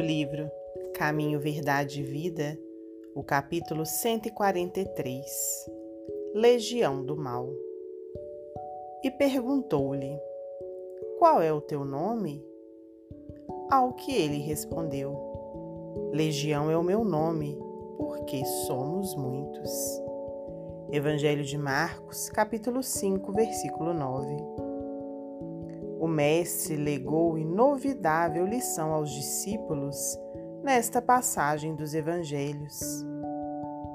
livro Caminho, Verdade e Vida, o capítulo 143 Legião do Mal. E perguntou-lhe: Qual é o teu nome? Ao que ele respondeu: Legião é o meu nome, porque somos muitos. Evangelho de Marcos, capítulo 5, versículo 9 o Mestre legou inovidável lição aos discípulos nesta passagem dos Evangelhos.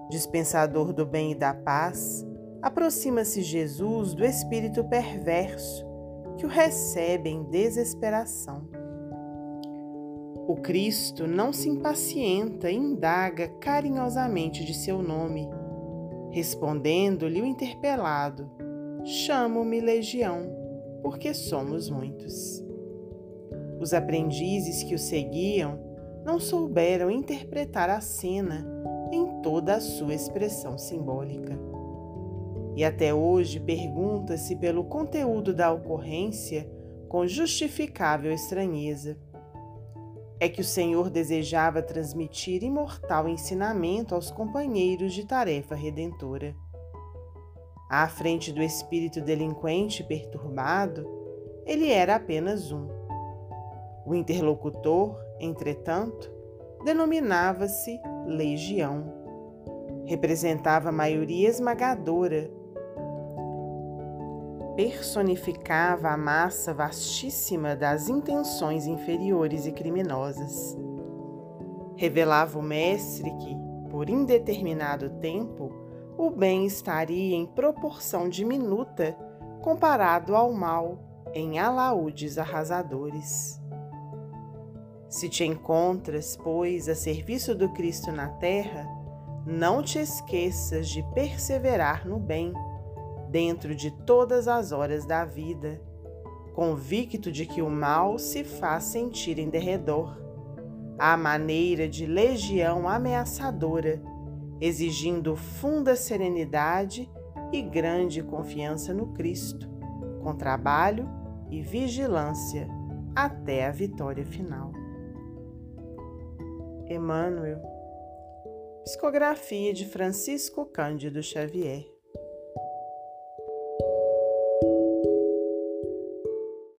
Dispensador do bem e da paz, aproxima-se Jesus do espírito perverso que o recebe em desesperação. O Cristo não se impacienta e indaga carinhosamente de seu nome, respondendo-lhe o interpelado: Chamo-me Legião porque somos muitos. Os aprendizes que o seguiam não souberam interpretar a cena em toda a sua expressão simbólica. E até hoje pergunta-se pelo conteúdo da ocorrência com justificável estranheza. É que o Senhor desejava transmitir imortal ensinamento aos companheiros de tarefa redentora. À frente do espírito delinquente perturbado, ele era apenas um. O interlocutor, entretanto, denominava-se Legião. Representava a maioria esmagadora, personificava a massa vastíssima das intenções inferiores e criminosas. Revelava o mestre que, por indeterminado tempo, o bem estaria em proporção diminuta comparado ao mal em alaúdes arrasadores. Se te encontras, pois, a serviço do Cristo na terra, não te esqueças de perseverar no bem, dentro de todas as horas da vida, convicto de que o mal se faz sentir em derredor, à maneira de legião ameaçadora exigindo funda serenidade e grande confiança no Cristo, com trabalho e vigilância até a vitória final. Emmanuel, psicografia de Francisco Cândido Xavier.